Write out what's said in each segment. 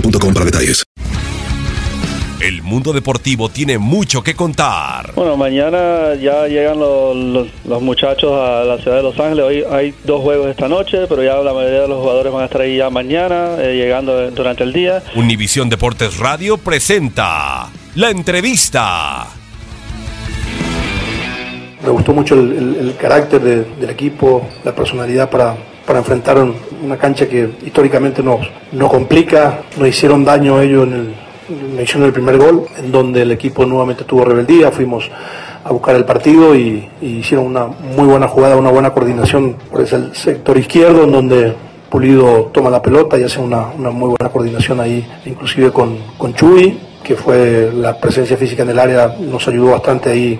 boostmobile.com para detalles. El mundo deportivo tiene mucho que contar. Bueno, mañana ya llegan los, los- los muchachos a la ciudad de Los Ángeles. Hoy hay dos juegos esta noche, pero ya la mayoría de los jugadores van a estar ahí ya mañana, eh, llegando durante el día. Univisión Deportes Radio presenta la entrevista. Me gustó mucho el, el- el carácter de- del equipo, la personalidad para, para enfrentar un- una cancha que históricamente nos, nos complica. Nos hicieron daño ellos en el, hicieron el primer gol, en donde el equipo nuevamente tuvo rebeldía. Fuimos a buscar el partido y, hicieron una muy buena jugada, una buena coordinación por ese sector izquierdo, en donde Pulido toma la pelota y hace una, una muy buena coordinación ahí, inclusive con, con Chuy, que fue la presencia física en el área, nos ayudó bastante ahí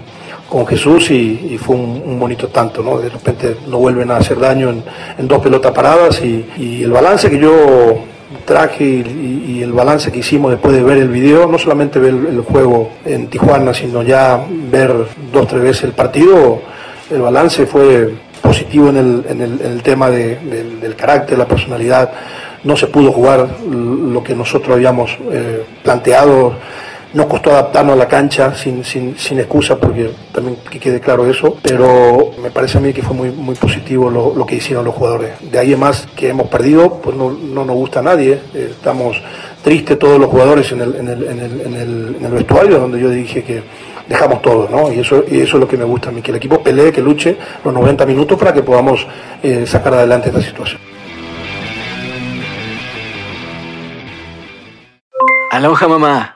con Jesús y, y fue un, bonito tanto, ¿no? De repente no vuelven a hacer daño en, dos pelotas paradas y, el balance que yo traje y, el balance que hicimos después de ver el video, no solamente ver el, juego en Tijuana, sino ya ver dos, tres veces el partido, el balance fue positivo en el, en el, tema de- del, del carácter, la personalidad. No se pudo jugar lo que nosotros habíamos eh, planteado. Nos costó adaptarnos a la cancha sin, sin, sin excusa, porque también que quede claro eso, pero me parece a mí que fue muy, muy positivo lo, lo que hicieron los jugadores. De ahí más que hemos perdido, pues no, no nos gusta a nadie. Eh, estamos tristes todos los jugadores en el, en el, en el, en el, en el vestuario, donde yo dije que dejamos todo, ¿no? Y eso, y eso es lo que me gusta a mí, que el equipo pelee, que luche los 90 minutos para que podamos eh, sacar adelante esta situación. Aloha mamá.